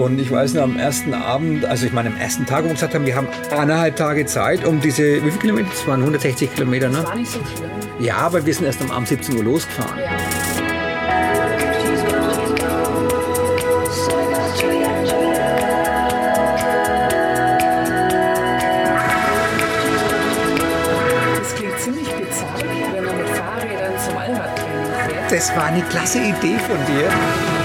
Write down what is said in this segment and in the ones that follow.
Und ich weiß nur, am ersten Abend, also ich meine, am ersten Tag, wo wir gesagt haben, wir haben eineinhalb Tage Zeit, um diese, wie viele Kilometer? Das waren 160 Kilometer, ne? Das war nicht so schlimm. Ja, aber wir sind erst am Abend 17 Uhr losgefahren. Ja. Das klingt ziemlich bizarr, wenn man mit Fahrrädern zum Allradtraining fährt. Das war eine klasse Idee von dir.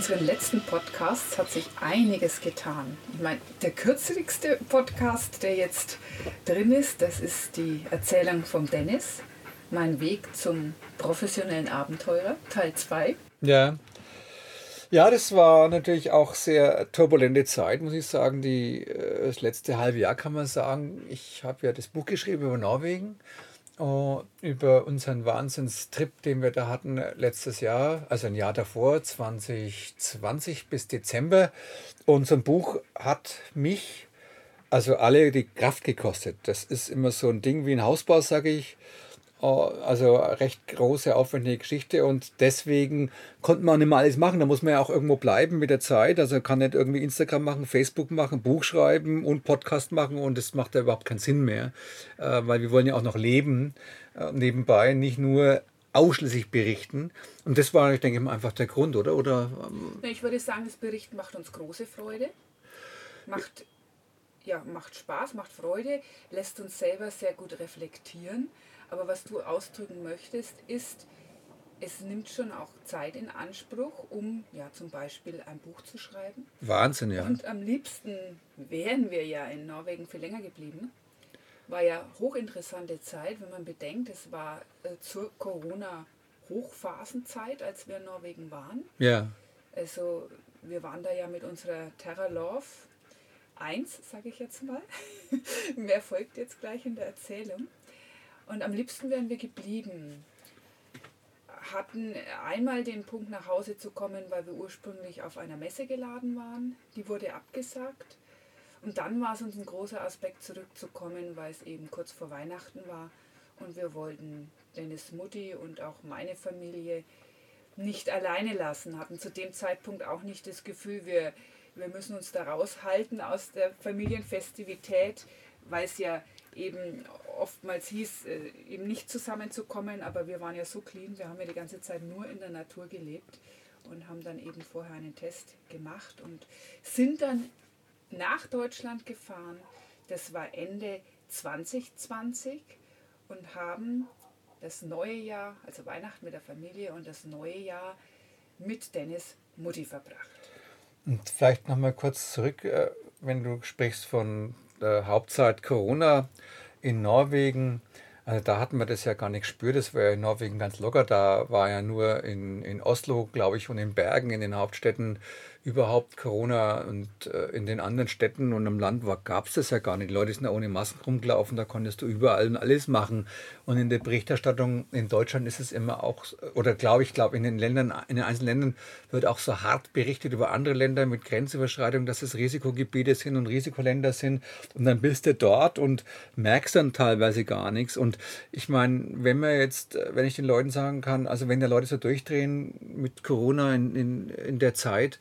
Unseren letzten Podcasts hat sich einiges getan. Ich meine, der kürzlichste Podcast, der jetzt drin ist, das ist die Erzählung vom Dennis. Mein Weg zum professionellen Abenteurer, Teil 2. Ja. Ja, das war natürlich auch sehr turbulente Zeit, muss ich sagen. Die, äh, das letzte halbe Jahr kann man sagen. Ich habe ja das Buch geschrieben über Norwegen, äh, über unseren Wahnsinnstrip, den wir da hatten äh, letztes Jahr, also ein Jahr davor, 2020 bis Dezember. Und so ein Buch hat mich, also alle die Kraft gekostet. Das ist immer so ein Ding wie ein Hausbau, sage ich. Äh, Also recht große, aufwendige Geschichte und deswegen konnte man nicht mehr alles machen. Da muss man ja auch irgendwo bleiben mit der Zeit. Also kann nicht irgendwie Instagram machen, Facebook machen, Buch schreiben und Podcast machen und das macht ja überhaupt keinen Sinn mehr, äh, weil wir wollen ja auch noch leben äh, nebenbei, nicht nur ausschließlich berichten. Und das war, ich denke mal, einfach der Grund, oder? Oder ähm, Ich würde sagen, das Berichten macht uns große Freude. Macht, ja, macht Spaß, macht Freude, lässt uns selber sehr gut reflektieren. Aber was du ausdrücken möchtest, ist, es nimmt schon auch Zeit in Anspruch, um ja zum Beispiel ein Buch zu schreiben. Wahnsinn, ja. Und am liebsten wären wir ja in Norwegen viel länger geblieben. War ja hochinteressante Zeit, wenn man bedenkt, es war äh, zur Corona-Hochphasenzeit, als wir in Norwegen waren. Ja, Also wir waren da ja mit unserer Terra Love 1, sage ich jetzt mal. Mehr folgt jetzt gleich in der Erzählung. Und am liebsten wären wir geblieben. Hatten einmal den Punkt nach Hause zu kommen, weil wir ursprünglich auf einer Messe geladen waren. Die wurde abgesagt. Und dann war es uns ein großer Aspekt zurückzukommen, weil es eben kurz vor Weihnachten war. Und wir wollten Dennis Mutti und auch meine Familie nicht alleine lassen, hatten zu dem Zeitpunkt auch nicht das Gefühl, wir, wir müssen uns da raushalten aus der Familienfestivität, weil es ja eben oftmals hieß, äh, eben nicht zusammenzukommen, aber wir waren ja so clean, wir haben ja die ganze Zeit nur in der Natur gelebt und haben dann eben vorher einen Test gemacht und sind dann nach Deutschland gefahren. Das war Ende 2020 und haben das neue Jahr, also Weihnachten mit der Familie und das neue Jahr mit Dennis Mutti verbracht. Und vielleicht nochmal kurz zurück, äh, wenn du sprichst von der Hauptzeit Corona in Norwegen. Also da hatten wir das ja gar nicht gespürt, das war ja in Norwegen ganz locker. Da war ja nur in, in Oslo, glaube ich, und in Bergen, in den Hauptstädten überhaupt Corona und äh, in den anderen Städten und im Land gab es das ja gar nicht. Die Leute sind ja ohne Masken rumgelaufen, da konntest du überall und alles machen. Und in der Berichterstattung in Deutschland ist es immer auch, oder glaube ich, glaube in den Ländern, in den einzelnen Ländern wird auch so hart berichtet über andere Länder mit Grenzüberschreitung, dass es Risikogebiete sind und Risikoländer sind. Und dann bist du dort und merkst dann teilweise gar nichts. Und ich meine, wenn man jetzt, äh, wenn ich den Leuten sagen kann, also wenn da Leute so durchdrehen mit Corona in, in, in der Zeit,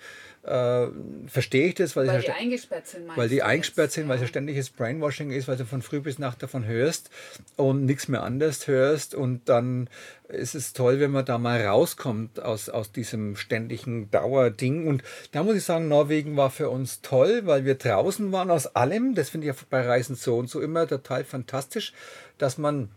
äh, verstehe ich das, weil, Weil ich die ja, eingesperrt sind, meinst weil die eingesperrt sind, weil es ja ständiges Brainwashing ist, weil du von früh bis Nacht davon hörst und nichts mehr anders hörst und dann ist es toll, wenn man da mal rauskommt aus, aus diesem ständigen Dauerding. Und da muss ich sagen, Norwegen war für uns toll, weil wir draußen waren aus allem, das finde ich ja bei Reisen so und so immer total fantastisch, dass man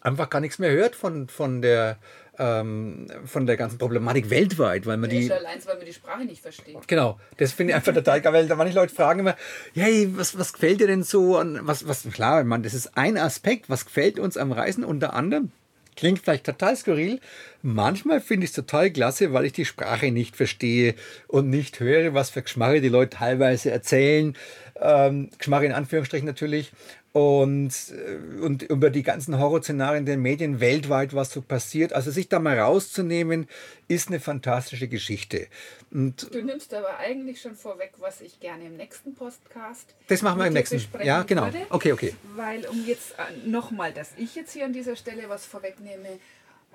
einfach gar nichts mehr hört von, von der ähm, von der ganzen Problematik weltweit, weil man Nee, die allein, weil man die Sprache nicht versteht. Genau, das finde ich einfach total geil, weil da manche Leute fragen immer, hey, was, was gefällt dir denn so an, was, was, klar, meine, das ist ein Aspekt, was gefällt uns am Reisen, unter anderem, klingt vielleicht total skurril, manchmal finde ich es total klasse, weil ich die Sprache nicht verstehe und nicht höre, was für Geschmarre die Leute teilweise erzählen, ähm, Geschmarre in Anführungsstrichen natürlich, und, äh, und über die ganzen Horrorszenarien der Medien weltweit, was so passiert. Also sich da mal rauszunehmen, ist eine fantastische Geschichte. Und Du nimmst aber eigentlich schon vorweg, was ich gerne im nächsten Podcast. Das machen wir im nächsten. Ja, genau. würde. Okay, okay. Weil, um jetzt äh, nochmal, dass ich jetzt hier an dieser Stelle was vorwegnehme,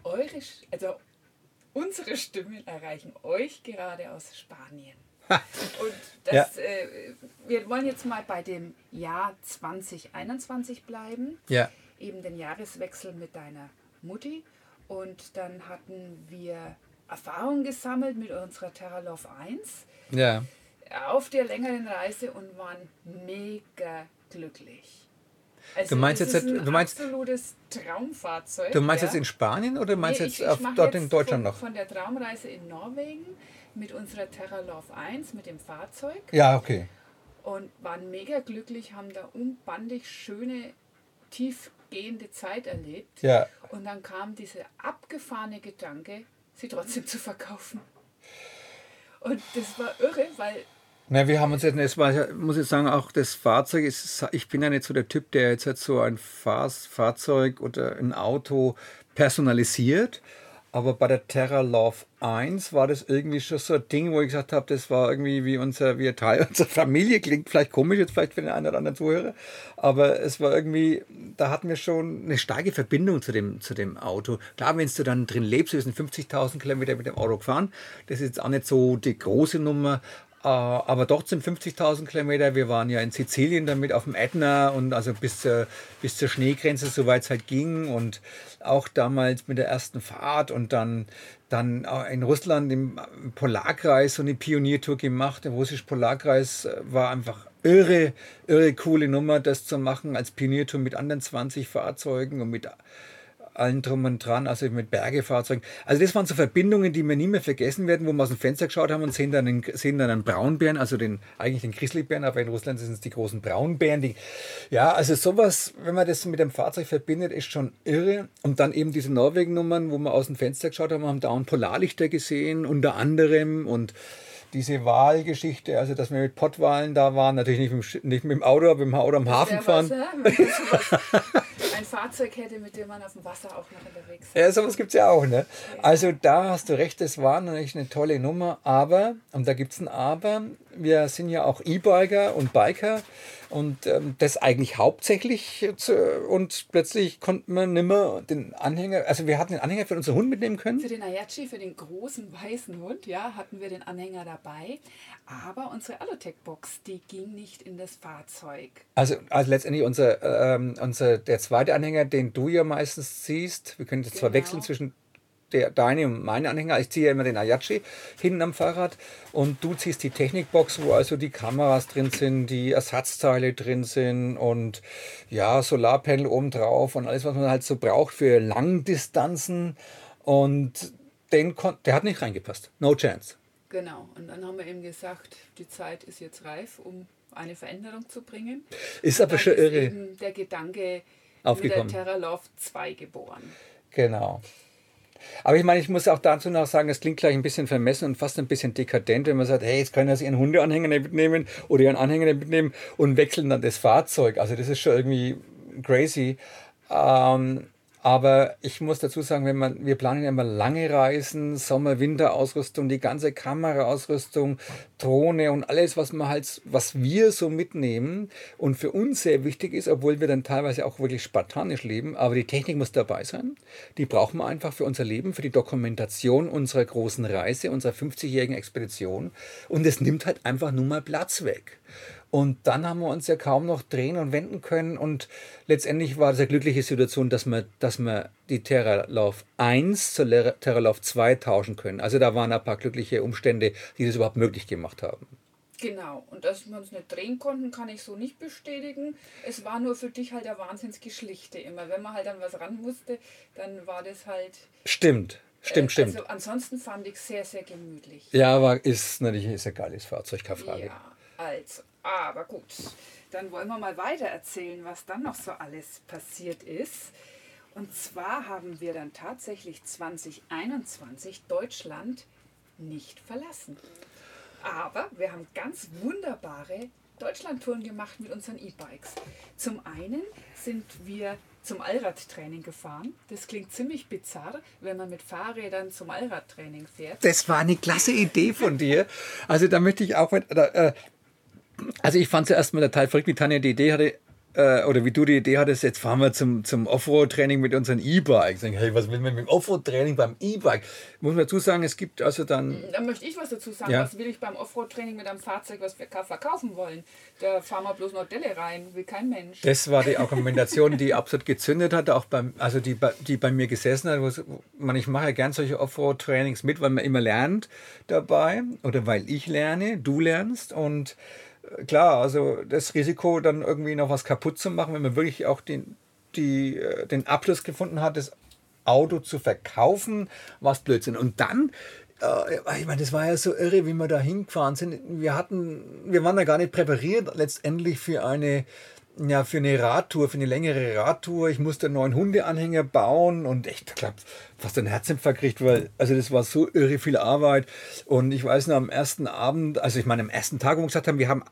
eure, also unsere Stimmen erreichen euch gerade aus Spanien. Und das, ja. äh, wir wollen jetzt mal bei dem Jahr 2021 bleiben. Ja. Eben den Jahreswechsel mit deiner Mutti. Und dann hatten wir Erfahrungen gesammelt mit unserer Terra Love 1. Ja. Auf der längeren Reise und waren mega glücklich. Also du meinst jetzt, ein du meinst, absolutes Traumfahrzeug. Du meinst ja. jetzt in Spanien oder du meinst nee, jetzt ich, ich dort jetzt in Deutschland von, noch? Von der Traumreise in Norwegen mit unserer Terra Love 1 mit dem Fahrzeug. Ja, okay. Und waren mega glücklich, haben da unbandig schöne, tiefgehende Zeit erlebt. Ja. Und dann kam dieser abgefahrene Gedanke, sie trotzdem zu verkaufen. Und das war irre, weil na, wir haben uns jetzt, war, muss ich sagen, auch das Fahrzeug ist, ich bin ja nicht so der Typ, der jetzt halt so ein Fahrzeug oder ein Auto personalisiert. Aber bei der Terra Love 1 war das irgendwie schon so ein Ding, wo ich gesagt habe, das war irgendwie wie unser, wie ein Teil unserer Familie. Klingt vielleicht komisch jetzt vielleicht für den einen oder anderen Zuhörer. Aber es war irgendwie, da hatten wir schon eine starke Verbindung zu dem, zu dem Auto. Klar, wenn du dann drin lebst, wir sind 50.000 Kilometer mit dem Auto gefahren. Das ist jetzt auch nicht so die große Nummer. Äh, aber trotzdem 50.000 Kilometer. Wir waren ja in Sizilien damit auf dem Ätna und also bis zur, bis zur Schneegrenze, soweit es halt ging. Und auch damals mit der ersten Fahrt und dann, dann in Russland im Polarkreis so eine Pioniertour gemacht. Der russische Polarkreis äh, war einfach irre, irre coole Nummer, das zu machen als Pioniertour mit anderen 20 Fahrzeugen und mit allen drum und dran, also mit Bergefahrzeugen. Also das waren so Verbindungen, die wir nie mehr vergessen werden, wo wir aus dem Fenster geschaut haben und sehen dann, einen, sehen dann einen Braunbären, also den, eigentlich den Grizzlybären, aber in Russland sind es die großen Braunbären. Die, ja, also sowas, wenn man das mit dem Fahrzeug verbindet, ist schon irre. Und dann eben diese Norwegen-Nummern, wo wir aus dem Fenster geschaut haben, haben da auch Polarlichter gesehen, unter anderem und diese Wahlgeschichte, also dass wir mit Pottwahlen da waren, natürlich nicht mit, nicht mit dem Auto, aber mit dem Auto am Hafen fahren. Ein Fahrzeug hätte, mit dem man auf dem Wasser auch noch unterwegs ist. Ja, sowas gibt es ja auch. Ne? Also da hast du recht, das war natürlich eine tolle Nummer, aber, und da gibt es ein Aber, wir sind ja auch E-Biker und Biker und ähm, das eigentlich hauptsächlich zu, und plötzlich konnte man nimmer den Anhänger, also wir hatten den Anhänger für unseren Hund mitnehmen können. Für den Ayachi, für den großen weißen Hund, ja, hatten wir den Anhänger dabei, aber unsere Alotech-Box, die ging nicht in das Fahrzeug. Also, also letztendlich unser, ähm, unser, der zweite Anhänger, den du ja meistens siehst, wir können jetzt genau. zwar wechseln zwischen der, deine und meine Anhänger. Ich ziehe ja immer den Ayachi hinten am Fahrrad und du ziehst die Technikbox, wo also die Kameras drin sind, die Ersatzteile drin sind und ja, Solarpanel oben drauf und alles, was man halt so braucht für Langdistanzen. Und den der hat nicht reingepasst. No chance. Genau. Und dann haben wir eben gesagt, die Zeit ist jetzt reif, um eine Veränderung zu bringen. Ist aber schon irre. Der Gedanke aufgekommen. mit der Terra Love 2 geboren. Genau. Aber ich meine, ich muss auch dazu noch sagen, es klingt gleich ein bisschen vermessen und fast ein bisschen dekadent, wenn man sagt, hey, jetzt können Sie Ihren Hundeanhänger mitnehmen oder Ihren Anhänger mitnehmen und wechseln dann das Fahrzeug. Also das ist schon irgendwie crazy. Ähm, aber ich muss dazu sagen, wenn man, wir planen immer lange Reisen, Sommer-Winter-Ausrüstung, die ganze Kameraausrüstung, Drohne und alles, was man halt, was wir so mitnehmen und für uns sehr wichtig ist, obwohl wir dann teilweise auch wirklich spartanisch leben, aber die Technik muss dabei sein. Die brauchen wir einfach für unser Leben, für die Dokumentation unserer großen Reise, unserer 50-jährigen Expedition. Und es nimmt halt einfach nur mal Platz weg. Und dann haben wir uns ja kaum noch drehen und wenden können. Und letztendlich war es eine glückliche Situation, dass wir, dass wir die Terralauf 1 zur Terralauf 2 tauschen können. Also da waren ein paar glückliche Umstände, die das überhaupt möglich gemacht haben. Genau, und dass wir uns nicht drehen konnten, kann ich so nicht bestätigen. Es war nur für dich halt ein Wahnsinnsgeschlichte immer. Wenn man halt an was ran musste, dann war das halt. Stimmt. Stimmt, äh, stimmt. Also ansonsten fand ich es sehr, sehr gemütlich. Ja, aber ist natürlich ist ein geiles Fahrzeug, keine Frage. Ja, also. Aber gut, dann wollen wir mal weiter erzählen, was dann noch so alles passiert ist. Und zwar haben wir dann tatsächlich 2021 Deutschland nicht verlassen. Aber wir haben ganz wunderbare Deutschlandtouren gemacht mit unseren E-Bikes. Zum einen sind wir zum Allradtraining gefahren. Das klingt ziemlich bizarr, wenn man mit Fahrrädern zum Allradtraining fährt. Das war eine klasse Idee von dir. Also da möchte ich auch mit, äh, also ich fand zuerst mal total verrückt, wie Tanja die Idee hatte, äh, oder wie du die Idee hattest, jetzt fahren wir zum, zum Offroad-Training mit unseren E-Bikes. Hey, was will man mit dem Offroad-Training beim E-Bike? Muss man dazu sagen, es gibt also dann. Da möchte ich was dazu sagen. Ja. Was will ich beim Offroad-Training mit einem Fahrzeug, was wir verkaufen wollen? Da fahren wir bloß noch Delle rein, will kein Mensch. Das war die Argumentation, die absolut gezündet hat, auch beim, also die, die bei mir gesessen hat. Wo man, ich mache ja gern solche Offroad-Trainings mit, weil man immer lernt dabei oder weil ich lerne, du lernst und klar, also das Risiko, dann irgendwie noch was kaputt zu machen, wenn man wirklich auch den, die, äh, den Abschluss gefunden hat, das Auto zu verkaufen, was Blödsinn. Und dann, äh, ich meine, das war ja so irre, wie wir da hingefahren sind. Wir hatten, wir waren da gar nicht präpariert letztendlich für eine ja, für eine Radtour, für eine längere Radtour. Ich musste einen neuen Hundeanhänger bauen und echt, ich glaube, fast einen Herzinfarkt gekriegt, weil, also das war so irre viel Arbeit. Und ich weiß noch, am ersten Abend, also ich meine, am ersten Tag, wo wir gesagt haben, wir haben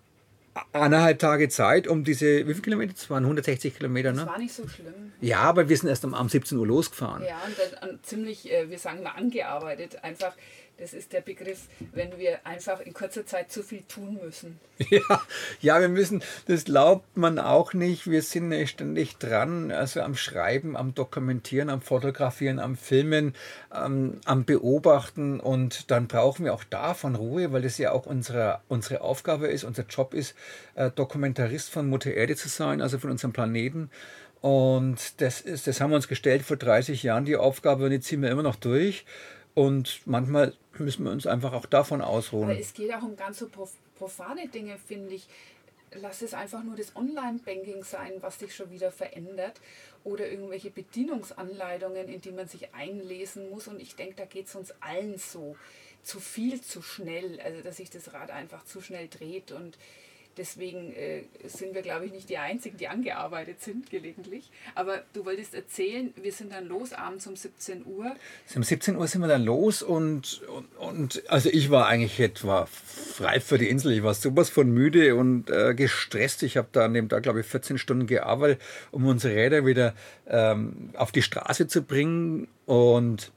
eineinhalb Tage Zeit, um diese, wie viele Kilometer? Das waren 160 Kilometer, ne? Das war nicht so schlimm. Ja, aber wir sind erst um, um 17 Uhr losgefahren. Ja, und dann ziemlich, äh, wir sagen mal, angearbeitet. Einfach das ist der Begriff, wenn wir einfach in kurzer Zeit zu viel tun müssen. Ja, ja, wir müssen, das glaubt man auch nicht. Wir sind ständig dran, also am Schreiben, am Dokumentieren, am Fotografieren, am Filmen, ähm, am Beobachten und dann brauchen wir auch davon Ruhe, weil das ja auch unsere, unsere Aufgabe ist, unser Job ist, äh, Dokumentarist von Mutter Erde zu sein, also von unserem Planeten. Und das, ist, das haben wir uns gestellt vor 30 Jahren, die Aufgabe, und die ziehen wir immer noch durch. Und manchmal müssen wir uns einfach auch davon ausruhen. Aber es geht auch um ganz so profane Dinge, finde ich. Lass es einfach nur das Online-Banking sein, was sich schon wieder verändert. Oder irgendwelche Bedienungsanleitungen, in die man sich einlesen muss. Und ich denke, da geht es uns allen so. Zu viel, zu schnell. Also, dass sich das Rad einfach zu schnell dreht. Und Deswegen äh, sind wir, glaube ich, nicht die Einzigen, die angearbeitet sind gelegentlich. Aber du wolltest erzählen, wir sind dann los abends um 17 Uhr. Um 17 Uhr sind wir dann los und, und, und also ich war eigentlich etwa frei für die Insel. Ich war sowas von müde und äh, gestresst. Ich habe da an dem Tag, glaube ich, 14 Stunden gearbeitet, um unsere Räder wieder ähm, auf die Straße zu bringen. Und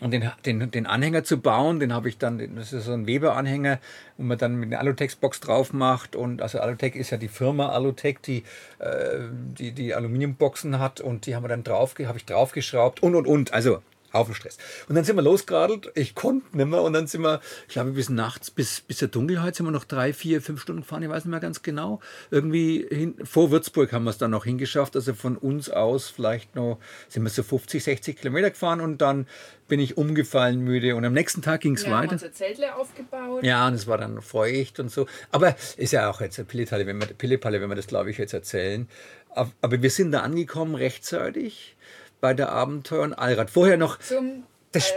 und den, den, den Anhänger zu bauen, den habe ich dann, das ist so ein Weber-Anhänger, wo man dann mit einer Alutex-Box drauf macht. Und also Alutec ist ja die Firma Alutec, die, äh, die die Aluminiumboxen hat und die haben wir dann drauf, habe ich draufgeschraubt und und und. Also Haufen Stress. Und dann sind wir losgeradelt, ich konnte nicht mehr und dann sind wir, ich glaube bis nachts, bis, bis zur Dunkelheit sind wir noch drei, vier, fünf Stunden gefahren, ich weiß nicht mehr ganz genau. Irgendwie hin, vor Würzburg haben wir es dann noch hingeschafft, also von uns aus vielleicht noch, sind wir so 50, 60 Kilometer gefahren und dann bin ich umgefallen müde und am nächsten Tag ging es ja, weiter. Haben unser Zeltle aufgebaut. Ja, und es war dann feucht und so. Aber ist ja auch jetzt eine Pillepalle, wenn wir, Pillepalle, wenn wir das glaube ich jetzt erzählen. Aber wir sind da angekommen rechtzeitig bei der Abenteuer und Allrad. Vorher noch Zum das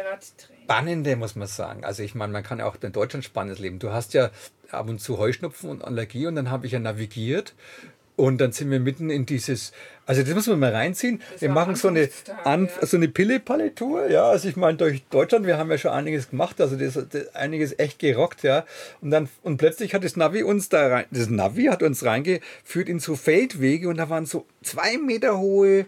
Spannende, muss man sagen. Also ich meine, man kann ja auch in Deutschland spannendes leben. Du hast ja ab und zu Heuschnupfen und Allergie und dann habe ich ja navigiert und dann sind wir mitten in dieses, also das muss man mal reinziehen. Das wir machen so eine, An, ja. so eine Pille-Palle-Tour, ja. Also ich meine, durch Deutschland, wir haben ja schon einiges gemacht, also das, das, einiges echt gerockt, ja. Und dann, und plötzlich hat das Navi uns da rein, das Navi hat uns reingeführt in so Feldwege und da waren so zwei Meter hohe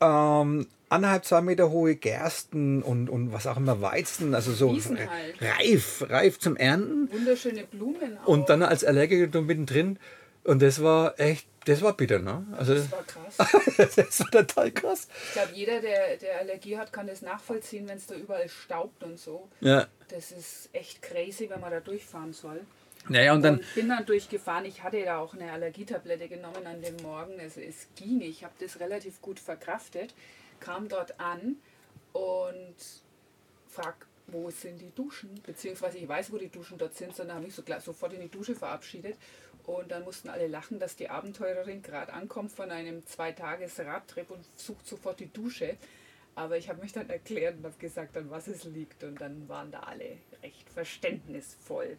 ähm, anderthalb, zwei Meter hohe Gersten und, und was auch immer, Weizen, also so halt. reif, reif zum Ernten. Wunderschöne Blumen auch. Und dann als Allergiker mittendrin. Und das war echt, das war bitter, ne? Also, das war krass. das war total krass. Ich glaube, jeder, der, der Allergie hat, kann das nachvollziehen, wenn es da überall staubt und so. Ja. Das ist echt crazy, wenn man da durchfahren soll. Naja, und dann. Und bin dann durchgefahren. Ich hatte da auch eine Allergietablette genommen an dem Morgen. Also es ging. Ich habe das relativ gut verkraftet. Kam dort an und frag, wo sind die Duschen? Beziehungsweise ich weiß, wo die Duschen dort sind, sondern habe mich so sofort in die Dusche verabschiedet. Und dann mussten alle lachen, dass die Abenteurerin gerade ankommt von einem Zwei-Tages-Radtrip und sucht sofort die Dusche. Aber ich habe mich dann erklärt und habe gesagt, an was es liegt. Und dann waren da alle recht verständnisvoll.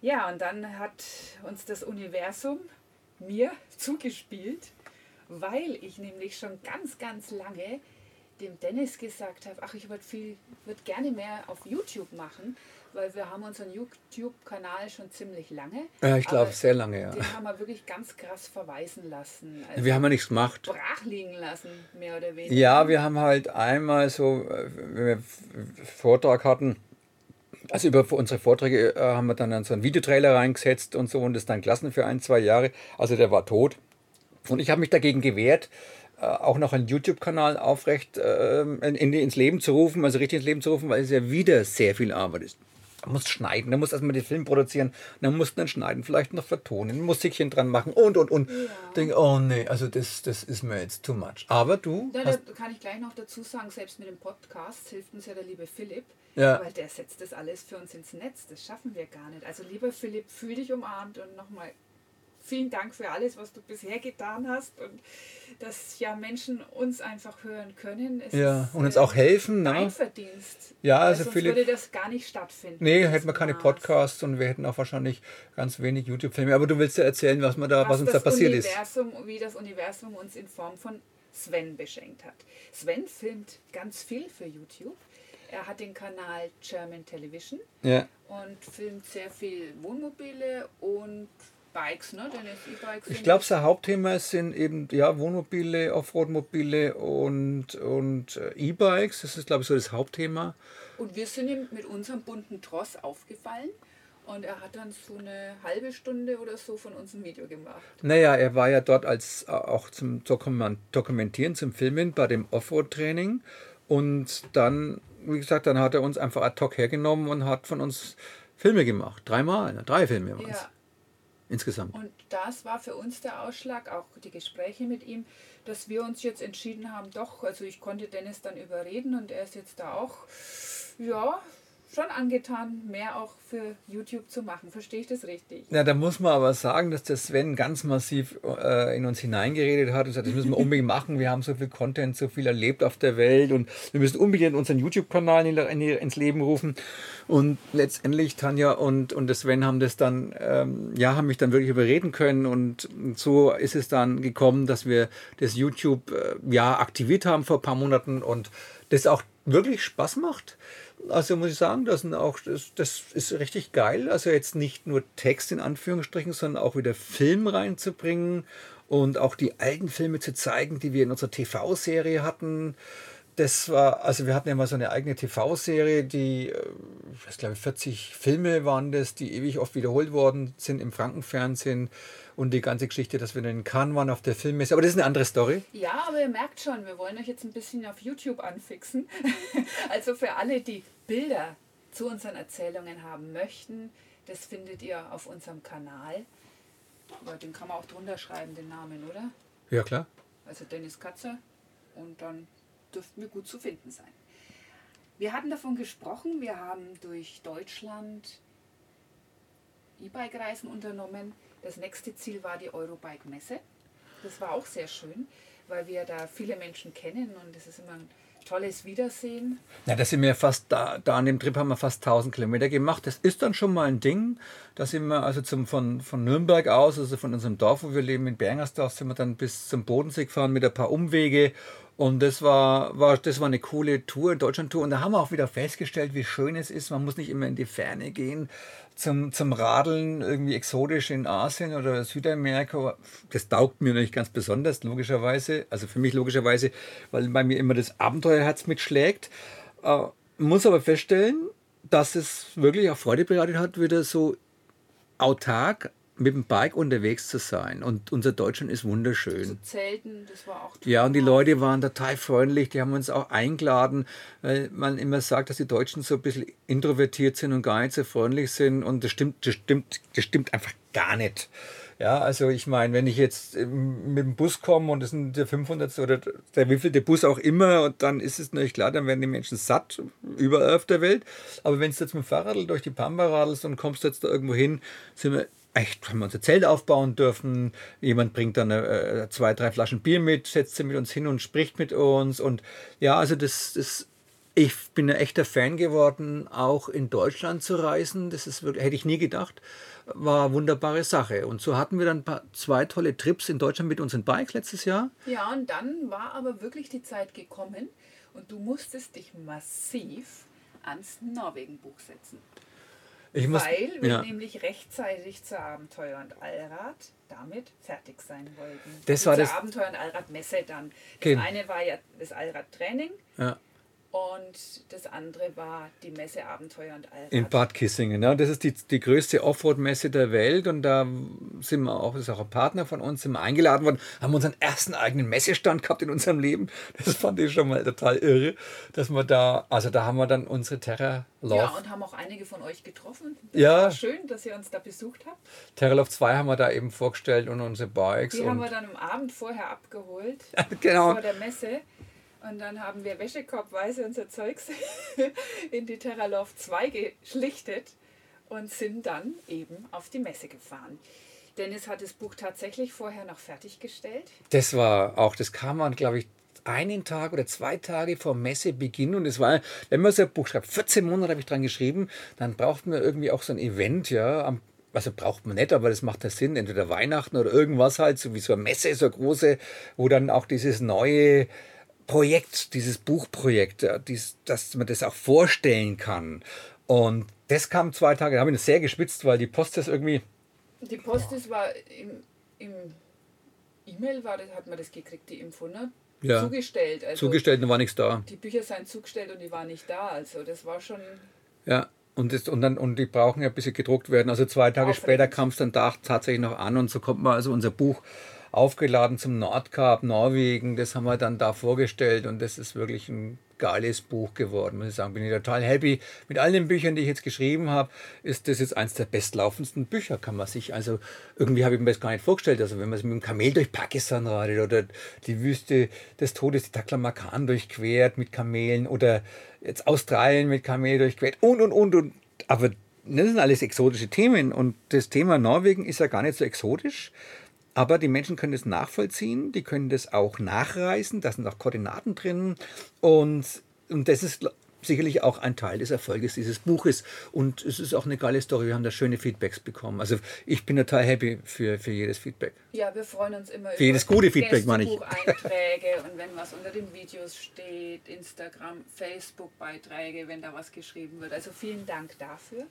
Ja, und dann hat uns das Universum mir zugespielt, weil ich nämlich schon ganz, ganz lange dem Dennis gesagt habe, ach, ich würde viel, würde gerne mehr auf YouTube machen, weil wir haben unseren YouTube-Kanal schon ziemlich lange. Ja, ich glaube sehr lange, ja. Den haben wir wirklich ganz krass verweisen lassen. Also wir haben ja nichts gemacht. Brach liegen lassen, mehr oder weniger. Ja, wir haben halt einmal so, äh, wenn wir Vortrag hatten, also über unsere Vorträge äh, haben wir dann so einen Videotrailer reingesetzt und so und das dann gelassen für ein, zwei Jahre. Also der war tot. Und ich habe mich dagegen gewehrt, äh, auch noch einen YouTube-Kanal aufrecht äh, in, ins Leben zu rufen, also richtig ins Leben zu rufen, weil es ja wieder sehr viel Arbeit ist. Du musst schneiden, du musst erstmal den Film produzieren, dann musst du dann schneiden, vielleicht noch vertonen, ein Musikchen dran machen und und und. Ja. Denke, oh nee, also das, das ist mir jetzt too much. Aber du. Ja, da kann ich gleich noch dazu sagen, selbst mit dem Podcast hilft uns ja der liebe Philipp, ja. weil der setzt das alles für uns ins Netz. Das schaffen wir gar nicht. Also lieber Philipp, fühl dich umarmt und nochmal vielen Dank für alles, was du bisher getan hast und dass ja Menschen uns einfach hören können. Es ja, und uns äh, auch helfen. Dein ne? Verdienst. Ja, also sonst viele, würde das gar nicht stattfinden. Nee, hätten wir keine Podcasts und wir hätten auch wahrscheinlich ganz wenig YouTube-Filme. Aber du willst ja erzählen, was, man da, was, was uns da passiert Universum, ist. Wie das Universum uns in Form von Sven beschenkt hat. Sven filmt ganz viel für YouTube. Er hat den Kanal German Television ja. und filmt sehr viel Wohnmobile und Bikes, ne? E-Bikes. Ich glaube, sein Hauptthema sind eben ja, Wohnmobile, Offroad-Mobile und, und äh, E-Bikes. Das ist, glaube ich, so das Hauptthema. Und wir sind ihm mit unserem bunten Tross aufgefallen. Und er hat dann so eine halbe Stunde oder so von uns ein Video gemacht. Naja, er war ja dort als äh, auch zum Dokumentieren, zum Filmen bei dem Offroad-Training. Und dann, wie gesagt, dann hat er uns einfach ad hoc hergenommen und hat von uns Filme gemacht. Dreimal, ne? drei Filme waren es. Ja insgesamt. Und das war für uns der Ausschlag, auch die Gespräche mit ihm, dass wir uns jetzt entschieden haben, doch, also ich konnte Dennis dann überreden und er ist jetzt da auch, ja, schon angetan, mehr auch für YouTube zu machen. Verstehe ich das richtig? Ja, da muss man aber sagen, dass der Sven ganz massiv äh, in uns hineingeredet hat und sagt, das müssen wir unbedingt machen. Wir haben so viel Content, so viel erlebt auf der Welt und wir müssen unbedingt unseren YouTube-Kanal in, in, ins Leben rufen. Und letztendlich Tanja und, und der Sven haben das dann, ähm, ja, haben mich dann wirklich überreden können und so ist es dann gekommen, dass wir das YouTube äh, ja aktiviert haben vor ein paar Monaten und das auch wirklich Spaß macht. Also muss ich sagen, das, auch, das, das ist richtig geil. Also jetzt nicht nur Text in Anführungsstrichen, sondern auch wieder Film reinzubringen und auch die alten Filme zu zeigen, die wir in unserer TV-Serie hatten. Das war, also wir hatten ja mal so eine eigene TV-Serie, die, äh, ich weiß glaube 40 Filme waren das, die ewig oft wiederholt worden sind im Frankenfernsehen und die ganze Geschichte, dass wir in Cannes waren auf der Filmmesse. Aber das ist eine andere Story. Ja, aber ihr merkt schon, wir wollen euch jetzt ein bisschen auf YouTube anfixen. also für alle, die Bilder zu unseren Erzählungen haben möchten, das findet ihr auf unserem Kanal. Aber den kann man auch drunter schreiben, den Namen, oder? Ja, klar. Also Dennis Katze und dann dürften wir gut zu finden sein. Wir hatten davon gesprochen, wir haben durch Deutschland E-Bike-Reisen unternommen. Das nächste Ziel war die Eurobike-Messe. Das war auch sehr schön, weil wir da viele Menschen kennen und es ist immer ein tolles Wiedersehen. Ja, das sind wir fast da, da an dem Trip haben wir fast 1000 Kilometer gemacht. Das ist dann schon mal ein Ding. Da sind wir also zum, von, von Nürnberg aus, also von unserem Dorf, wo wir leben, in Bergersdorf, sind wir dann bis zum Bodensee gefahren mit ein paar Umwege und das war, war, das war eine coole Tour, Deutschland-Tour. Und da haben wir auch wieder festgestellt, wie schön es ist. Man muss nicht immer in die Ferne gehen zum, zum Radeln, irgendwie exotisch in Asien oder Südamerika. Das taugt mir nicht ganz besonders, logischerweise. Also für mich logischerweise, weil bei mir immer das Abenteuerherz mitschlägt. Äh, muss aber feststellen, dass es wirklich auch Freude bereitet hat, wieder so autark mit dem Bike unterwegs zu sein. Und unser Deutschland ist wunderschön. Zu zelten, das war auch toll. Ja, und die Leute waren total freundlich, die haben uns auch eingeladen, weil man immer sagt, dass die Deutschen so ein bisschen introvertiert sind und gar nicht so freundlich sind. Und das stimmt, das stimmt, das stimmt einfach gar nicht. Ja, also ich meine, wenn ich jetzt ähm, mit dem Bus komme und das sind der 500. oder der wievielte Bus auch immer, und dann ist es natürlich klar, dann werden die Menschen satt, überall auf der Welt. Aber wenn du jetzt mit dem Fahrrad durch die Pampa radelst und kommst jetzt da irgendwo hin, sind wir echt, haben wir unser Zelt aufbauen dürfen. Jemand bringt dann äh, zwei, drei Flaschen Bier mit, setzt sich mit uns hin und spricht mit uns. Und ja, also das, das ich bin ein echter Fan geworden, auch in Deutschland zu reisen. Das ist wirklich, hätte ich nie gedacht. War eine wunderbare Sache. Und so hatten wir dann zwei tolle Trips in Deutschland mit unseren Bikes letztes Jahr. Ja, und dann war aber wirklich die Zeit gekommen und du musstest dich massiv ans Norwegen-Buch setzen. Muss, weil wir ja. nämlich rechtzeitig zur Abenteuer- und Allrad damit fertig sein wollten. Das war zur das Abenteuer- und Allradmesse dann. Das okay. eine war ja das Allradtraining. Ja. Und das andere war die Messe Abenteuer und Allrad. In Bad Kissingen. Ja. Das ist die, die größte Offroad-Messe der Welt und da sind wir auch, ist auch ein Partner von uns, sind wir eingeladen worden, haben unseren ersten eigenen Messestand gehabt in unserem Leben. Das fand ich schon mal total irre, dass wir da, also da haben wir dann unsere Terra Love. Ja, und haben auch einige von euch getroffen. Das ja. schön, dass ihr uns da besucht habt. Terra Love 2 haben wir da eben vorgestellt und unsere Bikes. Die haben wir dann am Abend vorher abgeholt. genau. Vor der Messe. Und dann haben wir wäschekorbweise unser Zeugs in die Terralove 2 geschlichtet und sind dann eben auf die Messe gefahren. Dennis hat das Buch tatsächlich vorher noch fertiggestellt. Das war auch, das kam man, glaube ich, einen Tag oder zwei Tage vor Messebeginn und es war, wenn man so ein Buch schreibt, 14 Monate habe ich dran geschrieben, dann braucht man irgendwie auch so ein Event, ja, am also braucht man nicht, aber das macht ja Sinn, entweder Weihnachten oder irgendwas halt, so wie so eine Messe, so eine große, wo dann auch dieses neue Projekt, dieses Buchprojekt, dies, dass man das auch vorstellen kann. Und das kam zwei Tage, da habe ich sehr gespitzt, weil die Post ist irgendwie. Die Post ist war im, im E-Mail war das, hat man das gekriegt, die Info, ne? Ja. Zugestellt. Also zugestellt und war nichts da. Die Bücher sind zugestellt und die waren nicht da. Also das war schon. Ja. Und, das, und, dann, und die brauchen ja ein bisschen gedruckt werden. Also zwei Tage später kam es dann da tatsächlich noch an und so kommt man also unser Buch aufgeladen zum Nordkap, Norwegen. Das haben wir dann da vorgestellt und das ist wirklich ein geiles Buch geworden, muss ich sagen. Bin ich total happy. Mit all den Büchern, die ich jetzt geschrieben habe, ist das jetzt eines der bestlaufendsten Bücher, kann man sich. Also irgendwie habe ich mir das gar nicht vorgestellt. Also wenn man mit dem Kamel durch Pakistan reitet oder die Wüste des Todes, die Taklamakan durchquert mit Kamelen oder jetzt Australien mit Kamel durchquert und und und und. Aber das sind alles exotische Themen und das Thema Norwegen ist ja gar nicht so exotisch. Aber die Menschen können das nachvollziehen, die können das auch nachreisen, da sind auch Koordinaten drin und, und das ist sicherlich auch ein Teil des Erfolges dieses Buches. Und es ist auch eine geile Story. Wir haben da schöne Feedbacks bekommen. Also ich bin total happy für, für jedes Feedback. Ja, wir freuen uns immer für über jedes gute Feedback, meine ich. Einträge und wenn was unter den Videos steht, Instagram, Facebook-Beiträge, wenn da was geschrieben wird. Also vielen Dank dafür.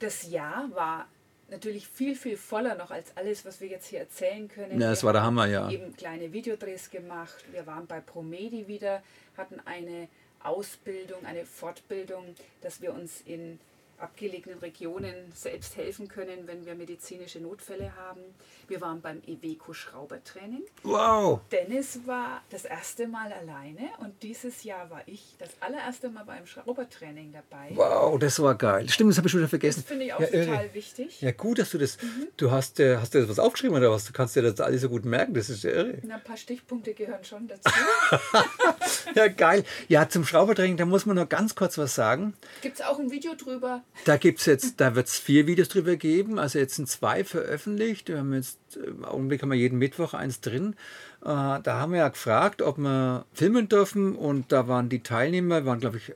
Das Jahr war natürlich viel, viel voller noch als alles, was wir jetzt hier erzählen können. Ja, das war der Hammer, ja. eben kleine Videodrehs gemacht. Wir waren bei Promedi wieder, hatten eine Ausbildung, eine Fortbildung, dass wir uns in abgelegenen Regionen selbst helfen können, wenn wir medizinische Notfälle haben. Wir waren beim Iveco Schraubertraining. Wow! Dennis war das erste Mal alleine und dieses Jahr war ich das allererste Mal beim Schraubertraining dabei. Wow, das war geil. Stimmt, das habe ich schon wieder vergessen. Das finde ich auch ja, total irre. wichtig. Ja, gut, dass du das. Mhm. Du hast, äh, hast du das was aufgeschrieben oder was? Du kannst dir das alles so gut merken. Das ist ja irre. Na, ein paar Stichpunkte gehören schon dazu. ja, geil. Ja, zum Schraubertraining, da muss man noch ganz kurz was sagen. Gibt es auch ein Video drüber? Da gibt es jetzt, da wird es vier Videos drüber geben. Also jetzt sind zwei veröffentlicht. Wir haben jetzt, im Augenblick haben wir jeden Mittwoch eins drin. Äh, da haben wir ja gefragt, ob wir filmen dürfen. Und da waren die Teilnehmer, waren glaube ich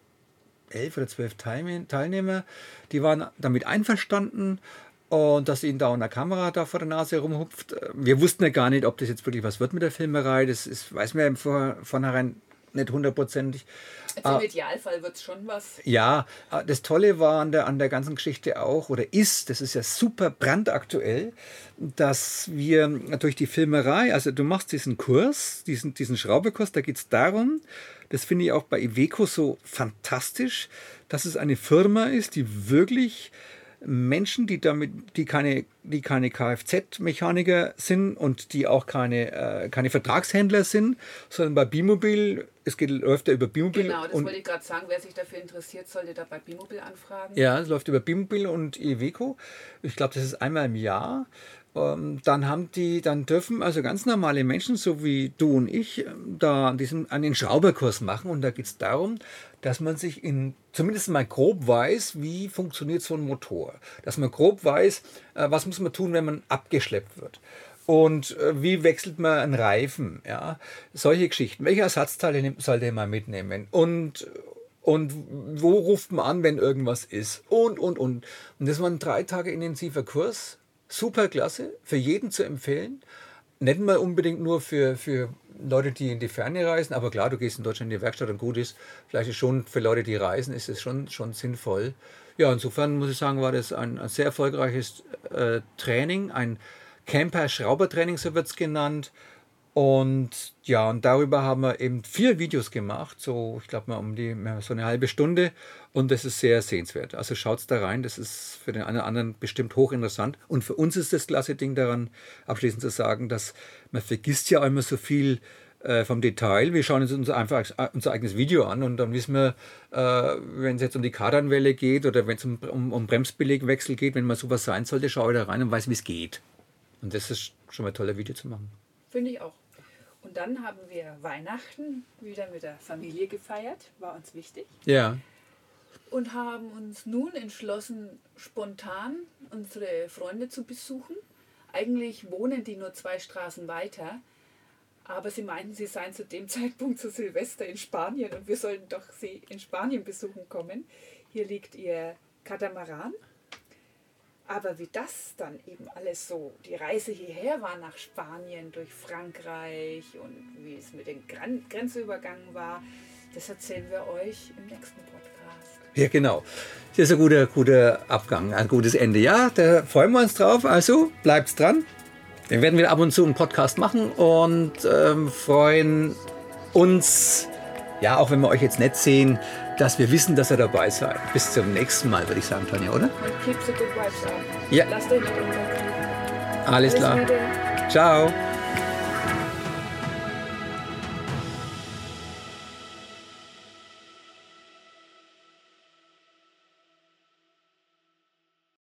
elf oder zwölf Teilnehmer, die waren damit einverstanden und dass ihnen da eine Kamera da vor der Nase rumhupft. Wir wussten ja gar nicht, ob das jetzt wirklich was wird mit der Filmerei. Das ist, weiß man ja von vornherein nicht hundertprozentig. Also Im Idealfall wird es schon was. Ja, das Tolle war an der, an der ganzen Geschichte auch, oder ist, das ist ja super brandaktuell, dass wir durch die Filmerei, also du machst diesen Kurs, diesen, diesen Schraubekurs, da geht es darum, das finde ich auch bei Iveco so fantastisch, dass es eine Firma ist, die wirklich Menschen, die damit, die keine, die keine Kfz-Mechaniker sind und die auch keine, äh, keine Vertragshändler sind, sondern bei Bimobil, es geht, läuft ja über Bimobil. Genau, das wollte ich gerade sagen, wer sich dafür interessiert, sollte da bei Bimobil anfragen. Ja, es läuft über Bimobil und Iveco. Ich glaube, das ist einmal im Jahr. Ähm, dann haben die, dann dürfen also ganz normale Menschen, so wie du und ich, ähm, da diesen, einen Schrauberkurs machen. Und da geht es darum, dass man sich in zumindest mal grob weiß, wie funktioniert so ein Motor. Dass man grob weiß, äh, was muss man tun, wenn man abgeschleppt wird. Und äh, wie wechselt man einen Reifen? Ja? Solche Geschichten. Welche Ersatzteile sollte man mitnehmen? Und und wo ruft man an, wenn irgendwas ist? Und, und, und. Und das war ein drei Tage intensiver Kurs super klasse, für jeden zu empfehlen. Nicht mal unbedingt nur für, für Leute, die in die Ferne reisen, aber klar, du gehst in Deutschland in die Werkstatt und gut ist, vielleicht ist schon für Leute, die reisen, ist es schon, schon sinnvoll. Ja, insofern muss ich sagen, war das ein, ein sehr erfolgreiches äh, Training, ein Camper-Schraubertraining, so wird es genannt. Und ja, und darüber haben wir eben vier Videos gemacht, so ich glaube mal um die so eine halbe Stunde. Und das ist sehr sehenswert. Also schaut da rein, das ist für den einen oder anderen bestimmt hochinteressant. Und für uns ist das klasse Ding daran, abschließend zu sagen, dass man vergisst ja immer so viel äh, vom Detail. Wir schauen uns einfach unser eigenes Video an und dann wissen wir, äh, wenn es jetzt um die Kardanwelle geht oder wenn es um, um, um Bremsbelegwechsel geht, wenn mal sowas sein sollte, schaue ich da rein und weiß, wie es geht. Und das ist schon mal ein toller Video zu machen. Finde ich auch. Und dann haben wir Weihnachten wieder mit der Familie gefeiert, war uns wichtig. Ja. Und haben uns nun entschlossen, spontan unsere Freunde zu besuchen. Eigentlich wohnen die nur zwei Straßen weiter, aber sie meinten, sie seien zu dem Zeitpunkt zu Silvester in Spanien und wir sollten doch sie in Spanien besuchen kommen. Hier liegt ihr Katamaran aber wie das dann eben alles so, die Reise hierher war nach Spanien, durch Frankreich und wie es mit den Gren Grenzübergangen war, das erzählen wir euch im nächsten Podcast. Ja, genau. Das ist ein guter, guter Abgang, ein gutes Ende. Ja, da freuen wir uns drauf. Also bleibt's dran. Dann werden wir ab und zu einen Podcast machen und ähm, freuen uns, ja, auch wenn wir euch jetzt nicht sehen, dass wir wissen, dass ihr dabei seid. Bis zum nächsten Mal, würde ich sagen, Tanja, oder? keep the good vibes up. Ja. Lasst euch nicht Alles klar. Ciao.